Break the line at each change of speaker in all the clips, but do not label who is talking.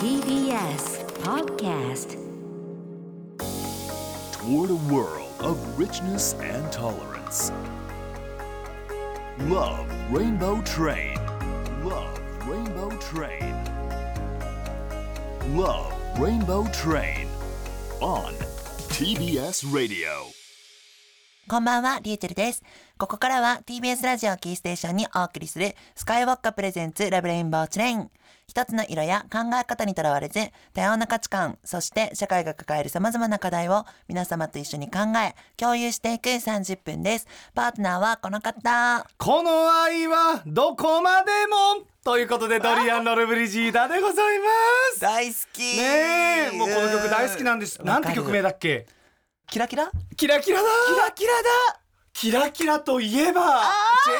TBS Podcast
toward a world of richness and tolerance. Love Rainbow Train. Love Rainbow Train. Love Rainbow Train. On TBS Radio.
こんばんは、リューチェルです。ここからは TBS ラジオキーステーションにお送りするスカイウォッカプレゼンツラブレインボーチレイン。一つの色や考え方にとらわれず、多様な価値観、そして社会が抱える様々な課題を皆様と一緒に考え、共有していく30分です。パートナーはこの方。
この愛はどこまでもということでドリアン・ロルブリジーダでございます
大好き
ねえもうこの曲大好きなんですなんて曲名だっけ？
キラキラ？
キラキラだ。
キラキラだ。
キラキラといえばジ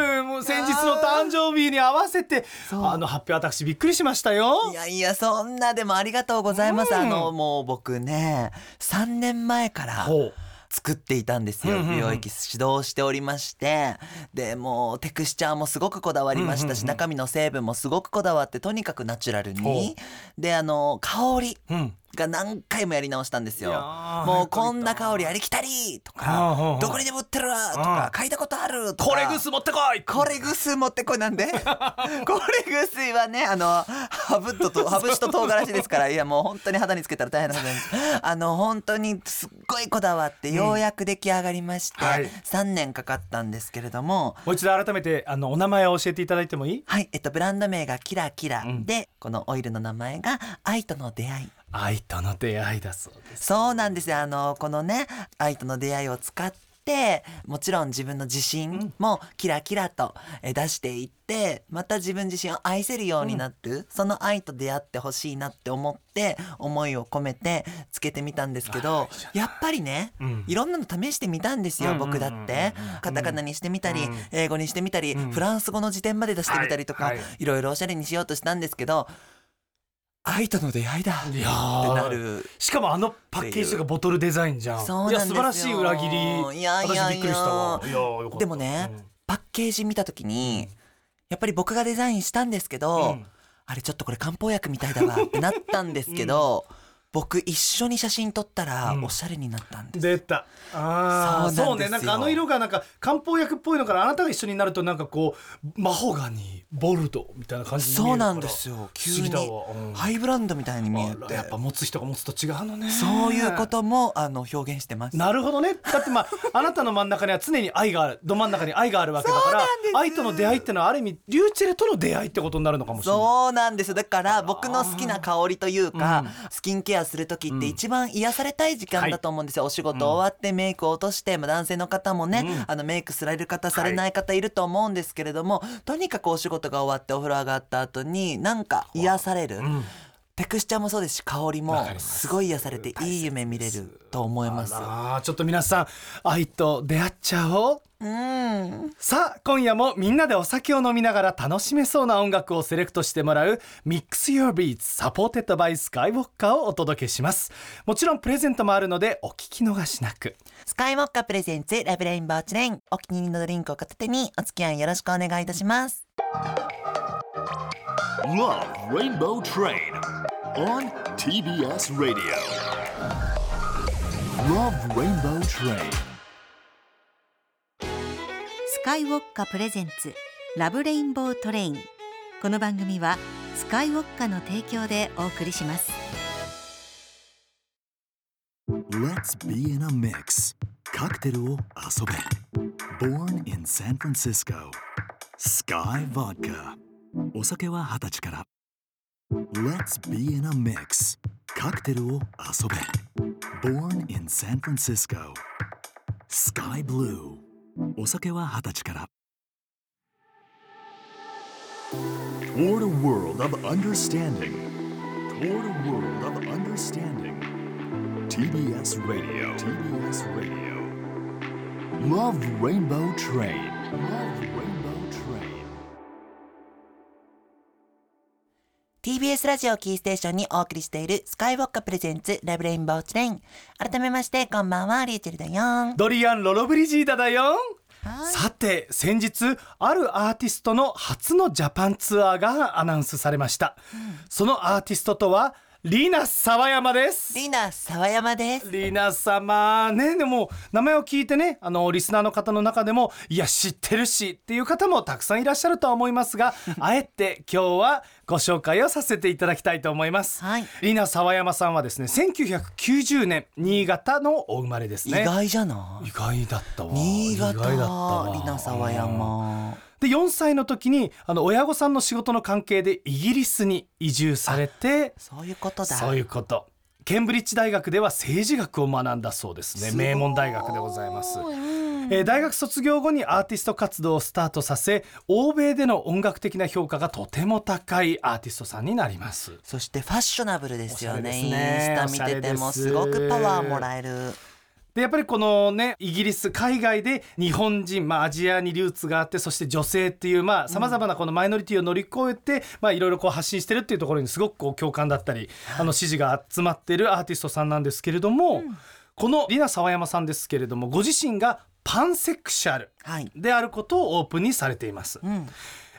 ェルもう先日の誕生日に合わせてあの発表私びっくりしましたよ。
いやいや、そんなでもありがとうございます。
うん。
あの、もう僕ね、3年前から作っていたんですよ。
うんうんうん。
美容液指導しておりまして。で、もうテクスチャーもすごくこだわりましたし、
うんうんうん
中身の成分もすごくこだわって、とにかくナチュラル
ほ
に。で、あの、香り。
うん
が何回もやり直したんですよ。もうこんな香りありきたりとか、どこにでも売ってるわとか、嗅いだことあるとか。
これグス持ってこい。
これぐす持ってこいなんで？これぐすはね、あの、ハブとと、ハブシと唐辛子ですから、いやもう本当に肌につけたら大変なことです。あの、本当にすっごいこだわって、ようやく出来上がりまして、
はい。
3年かかったんですけれども、
もう一度改めてあのお名前を教えていただいてもいい？
はい、えっと、ブランド名がキラキラ。
ん。
で、このオイルの名前が愛との出会い。
愛との出会いだそうです。
そうなんですよ。あの、このね、愛との出会いを使って、もちろん自分の自信もキラキラとえ出していって、また自分自身を愛せるようになる、その愛と出会ってほしいなって思って、思いを込めてつけてみたんですけど、やっぱりね、
うん。
いろんなの試してみたんですよ、
うん
僕だって。カタカナにしてみたり、英語にしてみたり、フランス語の辞典まで出してみたりとか、
はい。はい。
いろいろおしゃれにしようとしたんですけど、愛との出会いだ。って
いやー。
なる。
しかもあのパッケージとかボトルデザインじゃん。
そうなんですよ。
いや素晴らしい裏切り。
いやいやいや。
私びっくりしたわ。いやよかった。
でもね、
うん
パッケージ見た時に、やっぱり僕がデザインしたんですけど、
うん。
あれちょっとこれ漢方薬みたいだわってなったんですけど、僕一緒に写真撮ったら
うん
おしゃれになったんです。
出たああ
そう
そうねなんかあの色がなんか漢方薬っぽいのからあなたが一緒になるとなんかこうマホガニボルドみたいな感じに見えるから
そうなんですよ。急に
不思議だわ、うん
ハイブランドみたいに見え
あ。やっぱ持つ人が持つと違うのね
そういうこともあの表現してます。
なるほどね。だってまあ、あなたの真ん中には常に愛がある、ど真ん中に愛があるわけだから愛との出会いってのはある意味、リューチェルとの出会いってことになるのかもしれない。
そうなんです。だから僕の好きな香りというか、スキンケアする時って一番癒されたい時間だと思うんですよ。お仕事終わってメイクを落として、まあ男性の方もね、あのメイクされる方、されない方いると思うんですけれども、とにかくお仕事が終わってお風呂上がった後に、なんか癒される。テクスチャーもそうですし、香りも
す
すごい癒されていい夢見れると思います。
ああ、ちょっと皆さん、愛と出会っちゃおう。
うん。
さあ、今夜もみんなでお酒を飲みながら楽しめそうな音楽をセレクトしてもらう Mix Your Beats Supported by Skywalker をお届けします。もちろんプレゼントもあるのでお聞き逃しなく。
スカイウォッカプレゼンツラブレインボーチレイン。お気に入りのドリンクを片手にお付き合いよろしくお願いいたします。
Love Rainbow Train. On TBS Radio. Love Rainbow Train.
スカイウォッカプレゼンツラブレインボートレインこの番組はスカイウォッカの提供でお送りします
Let's be in a mix. カクテルを遊べ。Born in San Francisco. Sky Vodka. お酒は二十歳から。Let's be in a mix. カクテルを遊べ。Born in San Francisco. Sky Blue. お酒は二十歳から。Toward a world of understanding. Toward a world of understanding. TBS Radio. TBS Radio. Love Rainbow Train. Love Rainbow
TBS ラジオキーステーションにお送りしているスカイウォッカプレゼンツラブレインボーチレイン。改めまして、こんばんは、リーチェルだよ。
ドリアン・ロロブリジーダだよ。
はい
さて先日あるアーティストの初のジャパンツアーがアナウンスされました、そのアーティストとはリナ沢山です。
リナ沢山です。
リナ様ね。でも名前を聞いてねあのリスナーの方の中でもいや知ってるしっていう方もたくさんいらっしゃるとは思いますが あえて今日はご紹介をさせていただきたいと思います、
はい。
リナ沢山さんはですね1990年新潟のお生まれですね。
意外じゃない？
意外だったわ。
新潟。
意外だったわ。
リナ沢山
で4歳の時にあの親御さんの仕事の関係でイギリスに移住されて
そういうことだ。
そういうこと。ケンブリッジ大学では政治学を学んだそうですね。名門大学でございます、
うん。
えー大学卒業後にアーティスト活動をスタートさせ欧米での音楽的な評価がとても高いアーティストさんになります。
そしてファッショナブルですよね。
ね。
インスタ見ててもすごくパワーもらえる
でやっぱりこのねイギリス海外で日本人、まあ、アジアにルーツがあってそして女性っていうさまざ、まなこのマイノリティを乗り越えてまあいろいろこう発信してるっていうところにすごくこう共感だったり、あの支持が集まってるアーティストさんなんですけれども、このリナ沢山さんですけれどもご自身がパンセクシャル
はい。
であることをオープンにされています。
うん。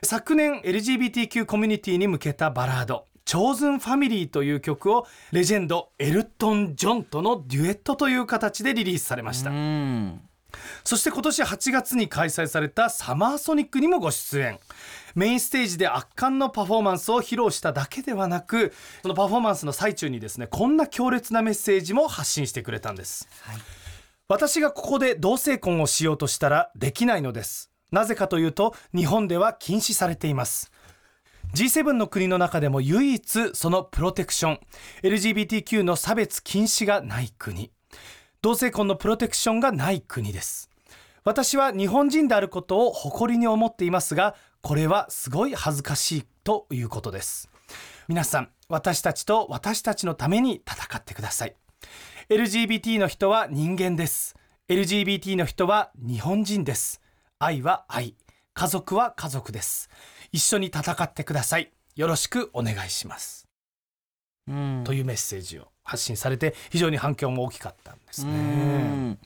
昨年 LGBTQ コミュニティに向けたバラード「チョーズンファミリー」という曲をレジェンドエルトン・ジョンとのデュエットという形でリリースされました、
うん。
そして今年8月に開催されたサマーソニックにもご出演。メインステージで圧巻のパフォーマンスを披露しただけではなくそのパフォーマンスの最中にですねこんな強烈なメッセージも発信してくれたんです。
はい。
私がここで同性婚をしようとしたらできないのです。なぜかというと日本では禁止されています G7 の国の中でも唯一そのプロテクション。LGBTQ の差別禁止がない国。同性婚のプロテクションがない国です。私は日本人であることを誇りに思っていますがこれはすごい恥ずかしいということです。皆さん私たちと私たちのために戦ってください。LGBT の人は人間です。LGBT の人は日本人です。愛は愛。家族は家族です。一緒に戦ってください。よろしくお願いします、
うん。
というメッセージを発信されて非常に反響も大きかったんです
う
ね
ん。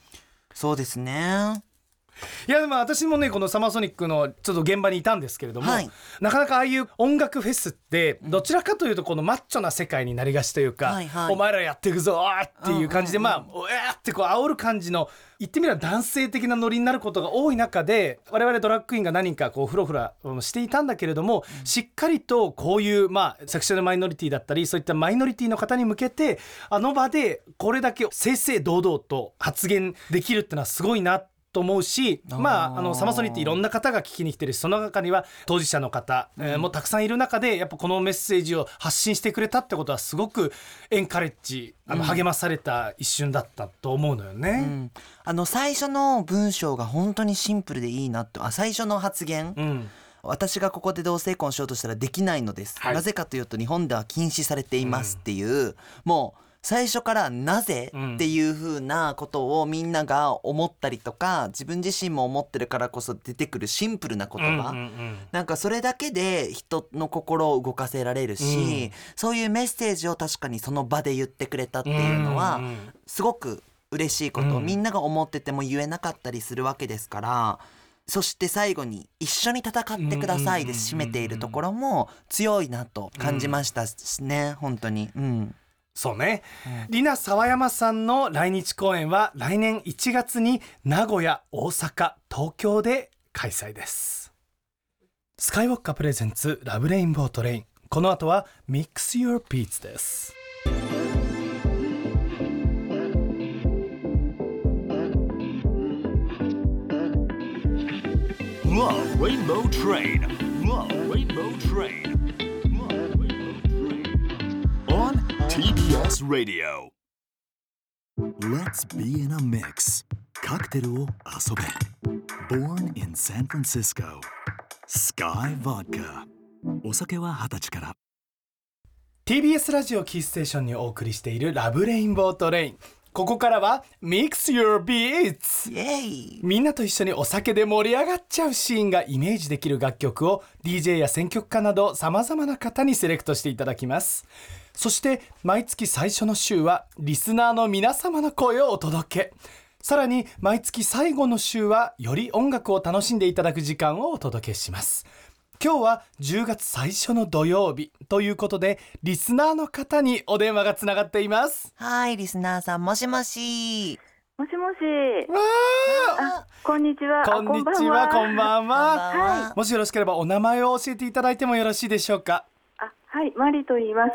そうですね
いやでも私もねこのサマーソニックのちょっと現場にいたんですけれども、
はい。
なかなかああいう音楽フェスってどちらかというとこのマッチョな世界になりがちというか、
はいはい。
お前らやっていくぞーっていう感じで、
うんうんうん。
まあおえーってこう煽る感じの言ってみれば男性的なノリになることが多い中で我々ドラッグクイーンが何人かこうフロフラうんしていたんだけれども、しっかりとこういうまあセクシュアルマイノリティだったりそういったマイノリティの方に向けてあの場でこれだけ正々堂々と発言できるってのはすごいなと思うしまああのサマソニっていろんな方が聞きに来てるしその中には当事者の方、えーもたくさんいる中でやっぱこのメッセージを発信してくれたってことはすごくエンカレッジあの励まされた一瞬だったと思うのよね。
うん。あの最初の文章が本当にシンプルでいいなってあ最初の発言、
うん。
私がここで同性婚しようとしたらできないのです、
はい。
なぜかというと日本では禁止されていますっていう、もう最初からなぜ
うん。
っていう風なことをみんなが思ったりとか自分自身も思ってるからこそ出てくるシンプルな言葉、
うんうんうん。
なんかそれだけで人の心を動かせられるし、そういうメッセージを確かにその場で言ってくれたっていうのは、
んん
すごく嬉しいこと。を
うん。
みんなが思ってても言えなかったりするわけですからそして最後に「一緒に戦ってください」で締めているところも強いなと感じましたしね本当に。うん
そうね、リナ沢山さんの来日公演は来年1月に名古屋大阪東京で開催です。スカイウォッカプレゼンツラブレインボートレインこの後は Mix Your Beats です。
Love Rainbow Train. Love Rainbow Train. Love TBS Radio. Let's be in a mix. カクテルを遊べ。Born in San Francisco. Sky Vodka. お酒は二十歳から。
TBS ラジオキーステーションにお送りしているラブレインボートレインここからは Mix Your Beats みんなと一緒にお酒で盛り上がっちゃうシーンがイメージできる楽曲を DJ や選曲家など様々な方にセレクトしていただきますそして毎月最初の週はリスナーの皆様の声をお届け。さらに毎月最後の週はより音楽を楽しんでいただく時間をお届けします。今日は10月最初の土曜日ということでリスナーの方にお電話がつながっています。
はいリスナーさんもしもし。
もしもし。
わ
あ、こんにちは。
ーこんにちはこんばん
こんば
は。
んは
もしよろしければお名前を教えていただいてもよろしいでしょうか？
あ、はい、マリと言います。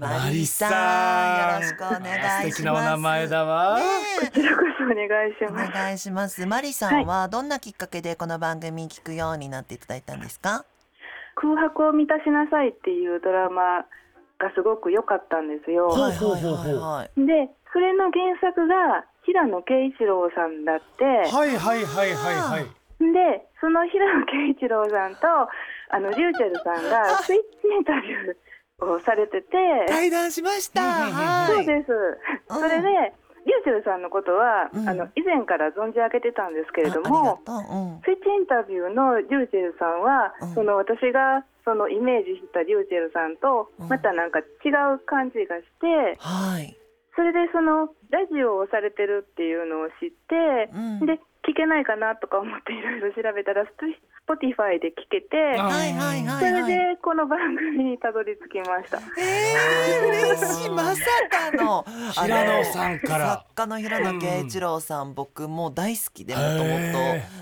マリさんよろしくお願いします。
素敵なお名前だわ、
ね
こちらこそお願いし
お
ます。
願いします。マリさんはどんなきっかけでこの番組聞くようになっていただいたんですか？
空白を満たしなさいっていうドラマがすごく良かったんですよ。
はいはいはいはい
で、それの原作が平野啓一郎さんだって、
はいはいはいはいはい
で、その平野啓一郎さんとあのリューチェルさんがスイッチインタビューをされてて、
対談しました。はい。
そうです。
うん。
それで。リューチェルさんのことは、
うん。
あの以前から存じ上げてたんですけれど
あ
も、
う。うん
スイッチインタビューのリューチェルさんは、
うん。
その私がそのイメージしたリューチェルさんと
うん。
またなんか違う感じがして、
はい。
それでそのラジオをされてるっていうのを知って、
うん。
で聞けないかなとか思っていろいろ調べたら Spotify で聞けて、
あ
はいはいは
それ
い。はい
でこの番組にたどり着きました。
えー、嬉しい。まさかの。
平野さんから。
作家の平野啓一郎さん、僕もう大好きでもともと。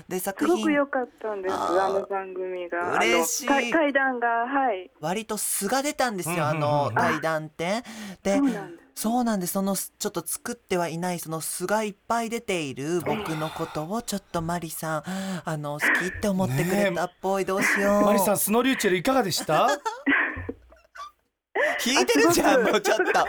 で作品。
ごく良かったんです、
あ
の番組が。
嬉しい。
対対談が、はい。
割と素が出たんですよ、あ
うんうんうん。
の対談って。で
そうなんです。
そうなんです。そのちょっと作ってはいないその素がいっぱい出ている僕のことをちょっとマリさんあの好きって思ってくれたっぽい、どうしよう。
マリさんスノーリューチェルいかがでした？
引いてるじゃんもうちょっと。ちょっ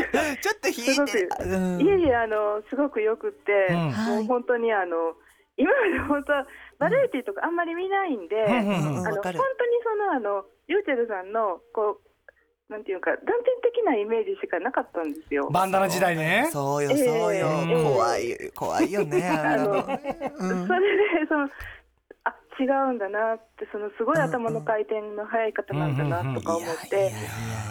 と引いてる、うん。
いえいえあのすごくよくって、
うん。
もう本当にあの今まで本当はバラエティとかあんまり見ないんで、
うん
あの本当にそのあのリューチェルさんのこうなんていうか断片的なイメージしかなかったんですよ。
バンダナ時代ね。
そうよそうよ、
ええ
怖い怖いよね あの
あ
うん。
それでそのあ違うんだなってそのすごい頭の回転の速い方なんだなとか思って。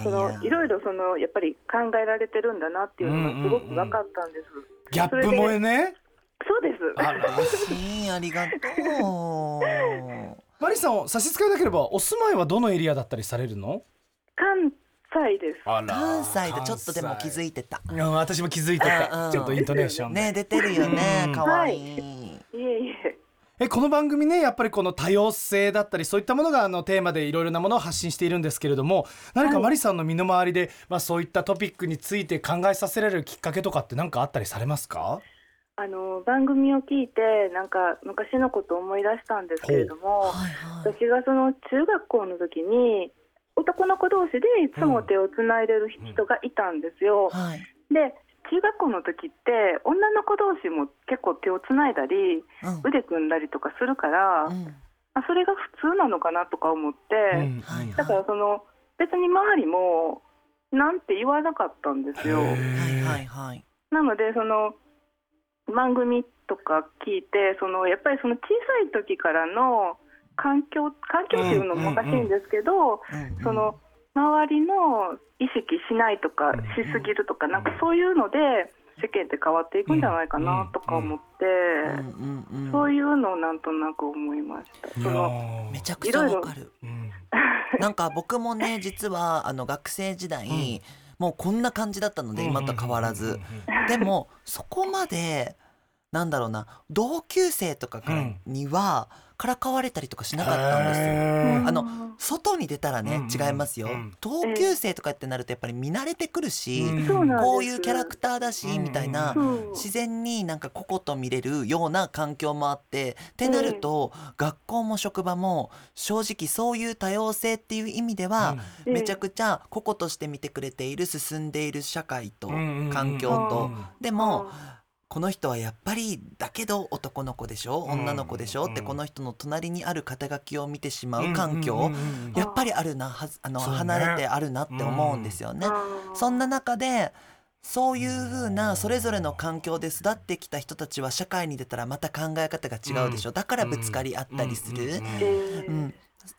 そのいろいろそのやっぱり考えられてるんだなっていうのがすごく分かったんです。
ギャップ萌えね。
そうです。
あら。
嬉しいありがとう。
マリさんを差し支えなければお住まいはどのエリアだったりされるの？
関西です。
あ
関西でちょっとでも気づ
い
いてた。
うん私も気づいて
うんうん。
たちょっとイントネーションで。
ね出てるよね
うん。
可愛い。
い。えいえ。
えこの番組ねやっぱりこの多様性だったりそういったものがあのテーマでいろいろなものを発信しているんですけれども何か
はい。
マリさんの身の回りで、まあ、そういったトピックについて考えさせられるきっかけとかって何かあったりされますか？
あの番組を聞いてなんか昔のことを思い出したんですけれども、
はいはい。
私がその中学校の時に男の子同士でいつも手をつないでる人がいたんですよ。
はい。
で中学校の時って女の子同士も結構手をつないだり
うん。
腕組んだりとかするから、
うん。
あそれが普通なのかなとか思って、
うん。
はい
だからその別に周りもなんて言わなかったんですよ。
はい。
なのでその番組とか聞いてそのやっぱりその小さい時からの環境環境っていうのもおかしいんですけど、
うん
その周りの意識しないとか
うん
しすぎるとかなんかそういうので世間って変わっていくんじゃないかなとか思って、
うんうんうん。
そういうのをなんとなく思いました。その
ー
めちゃくちゃわかる。
うん。
なんか僕もね実はあの学生時代、もうこんな感じだったので今と変わらず、でもそこまでなんだろうな同級生とかからにはからかわれたりとかしなかったんですよ。あの外に出たらね、違いますよ、
うん。
同級生とかってなるとやっぱり見慣れてくるし、こういうキャラクターだし、
うん。
みたいな、自然になんか個々と見れるような環境もあってってなると、学校も職場も正直そういう多様性っていう意味では、
うん。
めちゃくちゃ個々として見てくれている進んでいる社会と
うんうんうん
環境と、
うん
でもこの人はやっぱりだけど男の子でしょ？女の子でしょ、
うん。
ってこの人の隣にある肩書きを見てしまう環境、
うんうんうんうん。
やっぱりあるなはずあの、離れてあるなって思うんですよね。そんな中でそういうふうなそれぞれの環境で育ってきた人たちは社会に出たらまた考え方が違うでしょ、だからぶつかり合ったりする。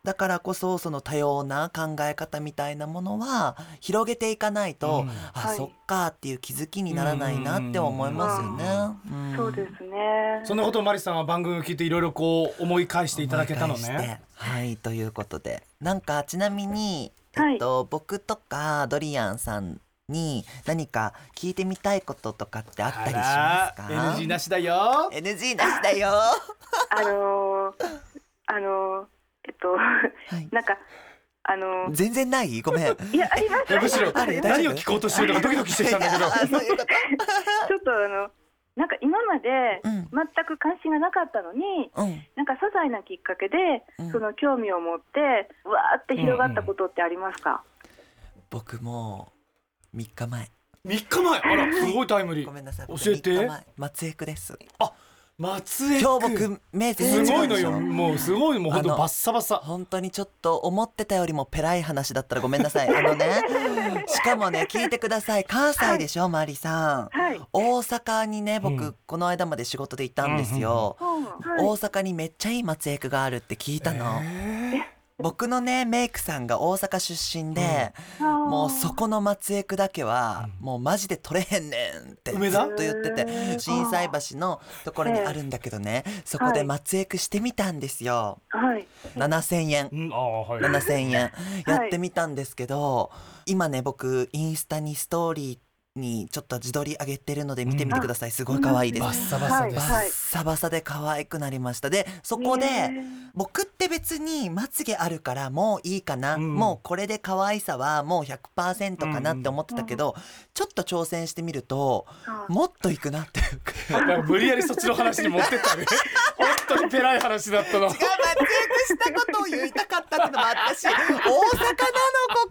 だからこそその多様な考え方みたいなものは広げていかないと、
うん。
あ、
はい。
そっかっていう気づきにならないなって思いますよね。うん。
そうですね。
そんなことをマリさんは番組を聞いていろいろこう思い返していただけたのね。
はいということで。なんかちなみに、
はい。
えっと僕とかドリアンさんに何か聞いてみたいこととかってあったりします
あ
から
NG なしだよ。
NG なしだよ。
あのーあのーえっと
はい
なんかあのー
全然ない？ごめん。
いやあります
いやむしろ何を聞こうとしてるのかドキドキしてきたんだけど。
ちょっとあのなんか今まで
うん
全く関心がなかったのに、
うん。
なんか些細なきっかけで、
うん
その興味を持ってわーって広がったことってありますか、
僕も3日前。
3日前？あらすごいタイムリー
ごめんなさい。
教えて
3日前松江区です。
松江区
今日僕目全
すごいのよ。もうすごいもう本当
あの
バッサバサ
本当にちょっと思ってたよりもペラい話だったらごめんなさい。あのね、しかもね聞いてください。関西でしょ、マリさん。
はい、
大阪にね僕、
うん
この間まで仕事で行ったんですよ。
はい
大阪にめっちゃいい松江区があるって聞いたの。
え
僕のねメイクさんが大阪出身で、
あー
もうそこの松江区だけは、
うん。
もうマジで取れへんねんってずっと言ってて心斎橋のところにあるんだけどね、そこで松江区してみたんですよ。
はい。
7000円。
ー。うんああはい。
7000円。やってみたんですけど、今ね僕インスタにストーリーにちょっと自撮り上げてるので見てみてください、すごい可愛いです、
バッサバサです、
バッサバサで可愛くなりました。でそこで、
ね
僕って別にまつげあるからもういいかな、
うん。
もうこれで可愛さはもう100%かなって思ってたけど、ちょっと挑戦してみると
あ。
もっといくなっていうか。
無理やりそっちの話に持ってったね。本当にペラい話だったの。
違う松江区したことを言いたかったってのもあったし大阪なのこ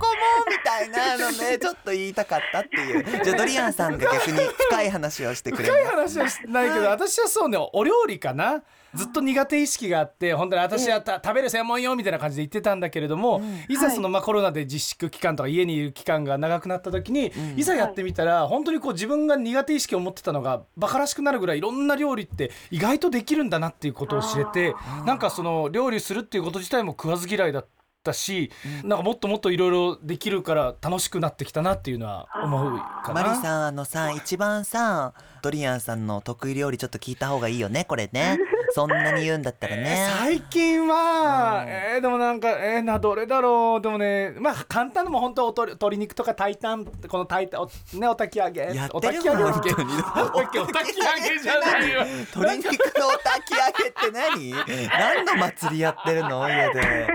いなのね ちょっと言いたかったっていう。じゃあドリアンさんが逆に深い話をしてくれ
深い
る
話はしないけど私はそうねお料理かな。ずっと苦手意識があって本当に私はた食べる専門よみたいな感じで言ってたんだけれども、いざそのまあコロナで自粛期間とか家にいる期間が長くなった時に、
ん。
いざやってみたら本当にこう自分が苦手意識を持ってたのがバカらしくなるぐらいいろんな料理って意外とできるんだなっていうことを知れてなんかその料理するっていうこと自体も食わず嫌いだったし、なんかもっともっといろいろできるから楽しくなってきたなっていうのは思うかな。
マリさんあのさ一番さドリアンさんの得意料理ちょっと聞いた方がいいよねこれねそんなに言うんだったらね、
最近は、
うん。
えーでもなんかえーなどれだろう？でもねまあ簡単なのも本当おとり鶏肉とか炊いたんこの炊いたおねお炊き揚げ。
やってる
お炊き揚げ
本当に。
お炊きお炊き揚げじゃないよ。
鶏肉の炊き揚げって何？何の祭りやってるの？家で。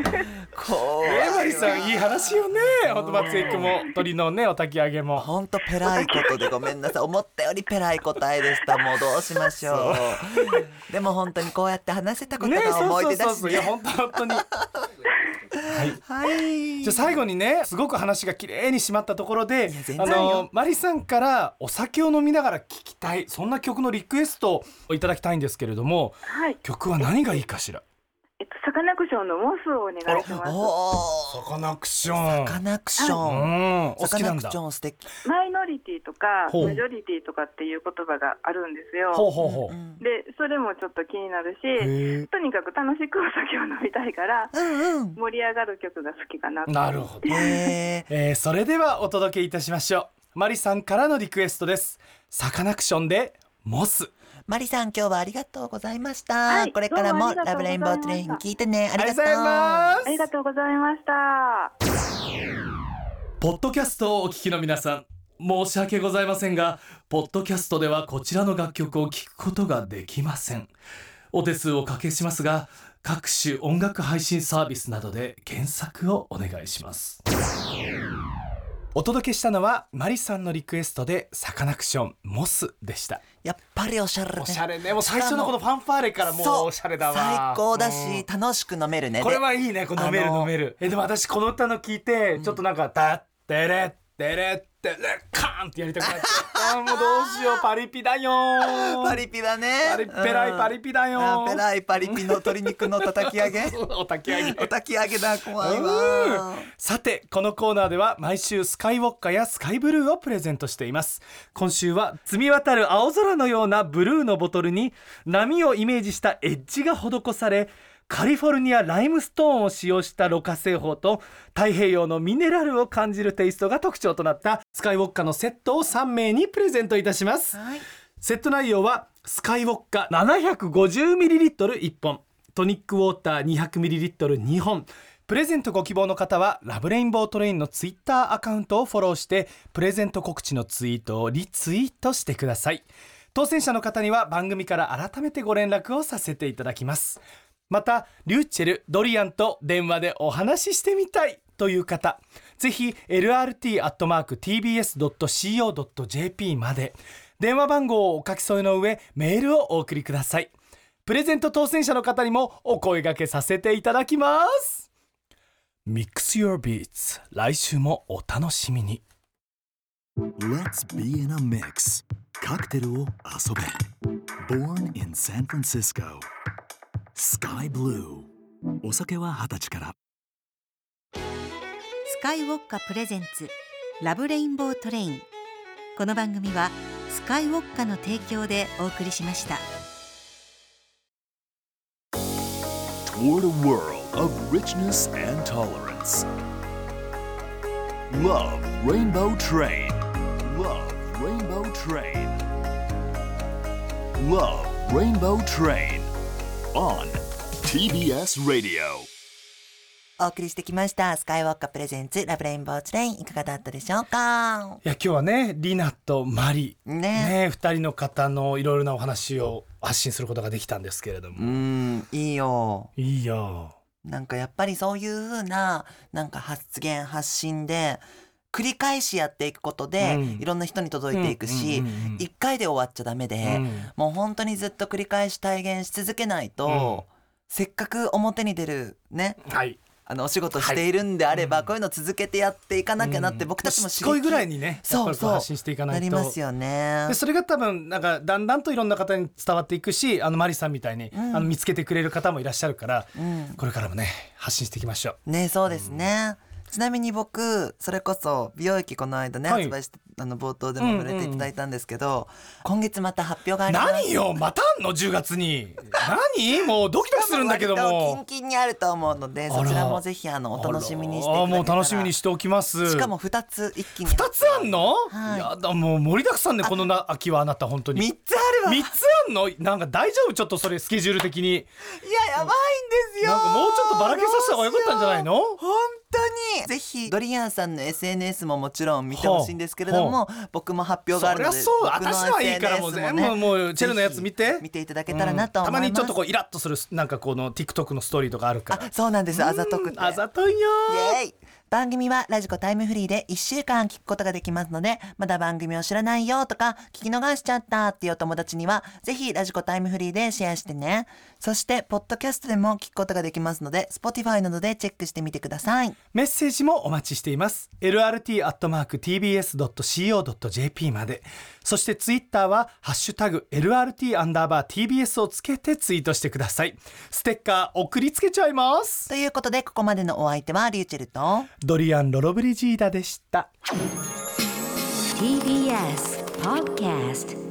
こ
えーマリさんい。い話よね。本当松江区も鶏のねお炊き揚げも。
ほんとペラいことでごめんなさい。思ったよりペラい答えでした。もうどうしましょう。でも本当にこうやって話せたこと
ね
が思い出だし
そうそうそう。いや
ね。
本当本当に。
はい。
じゃあ最後にねすごく話が綺麗に締まったところであのマリさんからお酒を飲みながら聴きたいそんな曲のリクエストをいただきたいんですけれども
はい。
曲は何がいいかしら？
とサカナクションのモスをお願いします。
お
サカナクショ
ー
ン。
サカナクショ
う
ン
ん。お好
サカナク
きなんだ。
ション素敵。
マイノリティとかマジョリティとかっていう言葉があるんですよ。
ほうほうほう、
うん
でそれもちょっと気になるしとにかく楽しくお酒を飲みたいから
うんうん。
盛り上がる曲が好きかなと
なるほど、えーそれではお届けいたしましょう。マリさんからのリクエストです。サカナクションでモス
マリさん今日はありがとうございました、
はい
これからも Love Rainbow Train 聞いてね。ありがとう。
ありがとうございます。
ありがとうございました。
ポッドキャストをお聞きの皆さん申し訳ございませんがポッドキャストではこちらの楽曲を聴くことができません。お手数をおかけしますが各種音楽配信サービスなどで検索をお願いしますお届けしたのはマリさんのリクエストでサカナクションモスでした。
やっぱりおしゃれね。
おしゃれね。もう最初のこのファンファーレからもうおしゃれだわ。
最高だ
うん。
し楽しく飲めるね。で
これはいいねこれ飲める飲める。えでも私この歌の聞いてちょっとなんか「だってれってれってれカーン!」ってやりたくなっちゃったもうどうしよう。パリピだよー。
パリピだね。
パリペライパリピだよ
あペライパリピの鶏肉の叩き上げ。
お炊き上げ。
お焚き上げだ怖いわ。
さてこのコーナーでは毎週スカイウォッカやスカイブルーをプレゼントしています。今週は積み渡る青空のようなブルーのボトルに波をイメージしたエッジが施されカリフォルニアライムストーンを使用したろ過製法と太平洋のミネラルを感じるテイストが特徴となったスカイウォッカのセットを3名にプレゼントいたします。
はい。
セット内容はスカイウォッカ 750ml1 本トニックウォーター 200ml2 本。プレゼントご希望の方は Love Rainbow Train のツイッターアカウントをフォローしてプレゼント告知のツイートをリツイートしてください。当選者の方には番組から改めてご連絡をさせていただきますまたりゅうちぇるドリアンと電話でお話ししてみたいという方ぜひ lrt.tbs.co.jp まで電話番号をお書き添えの上メールをお送りください。プレゼント当選者の方にもお声掛けさせていただきます。ミックス Your Beats 来週もお楽しみに。
Let's be in a mix カクテルを遊べ。Born in San Francisco スカイブルーお酒は二十歳から。
スカイウォッカプレゼンツラブレインボートレイン。この番組はスカイウォッカの提供でお送りしました。
Love Rainbow Train. Love Rainbow Train. Love Rainbow Train. On TBS Radio.
お送りしてきましたスカイウォッカプレゼンツラブレインボーツレインいかがだったでしょうか？
いや今日はねリナとマリ。
ね。
ね二人の方のいろいろなお話を発信することができたんですけれど
う
も、
んいいよ。
いいよ。
なんかやっぱりそういう風ななんか発言発信で繰り返しやっていくことで、
うん。
いろんな人に届いていくし、一回で終わっちゃダメで、
うん。
もう本当にずっと繰り返し体現し続けないと、せっかく表に出るね
はい。
あのお仕事しているんであれば、こういうの続けてやっていかなきゃなって、
うん。
僕たちも
しつこいぐらい
に
にね
そうそう。
発信していかなと。
ないりますよね。
で。それが多分なんかだんだんといろんな方に伝わっていくしあのマリさんみたいに、
うん。
あの見つけてくれる方もいらっしゃるから、
うん。
これからもね発信していきましょう。
ねそうですね。ちなみに僕それこそ美容液この間ね、
はい。
発売してあの冒頭でも触れていただいたんですけど、今月また発表があります。
何よまたあんの？10月に。何？もうドキドキするんだけども。
キンキンにあると思うのでそちらもぜひあのお楽しみにしていただ
あらもう楽しみにしておきます。
しかも2つ一気に。
2つあんの、
はい。
やだもう盛りだくさんねこのな秋はあなた本当に。
3つあるわ。い
3つあんの？なんか大丈夫？ちょっとそれスケジュール的に。
ややばいんですよ。
なんかもうちょっとばらけさせた方がよかったんじゃないの？
本当にぜひドリアンさんの SNS ももちろん見てほしいんですけれども僕も発表があるので
そりゃそう。私はいいからもう全部もうチェルのやつ見て。
見ていただけたらなと思います、
うん。たまにちょっとこうイラッとするなんかこの TikTok のストーリーとかあるから。
あそうなんです。あざとくて。
あざといよ
イエーイ番組はラジコタイムフリーで1週間聞くことができますのでまだ番組を知らないよとか聞き逃しちゃったっていうお友達にはぜひラジコタイムフリーでシェアしてね。そしてポッドキャストでも聞くことができますので Spotify などでチェックしてみてください。
メッセージもお待ちしています。Lrt.tbs.co.jp まで。そしてツイッターはハッシュタグ LRT アンダーバー TBS をつけてツイートしてください。ステッカー送りつけちゃいます。
ということでここまでのお相手はリューチェルと
ドリアン・ロロブリジーダでした。
TBS Podcast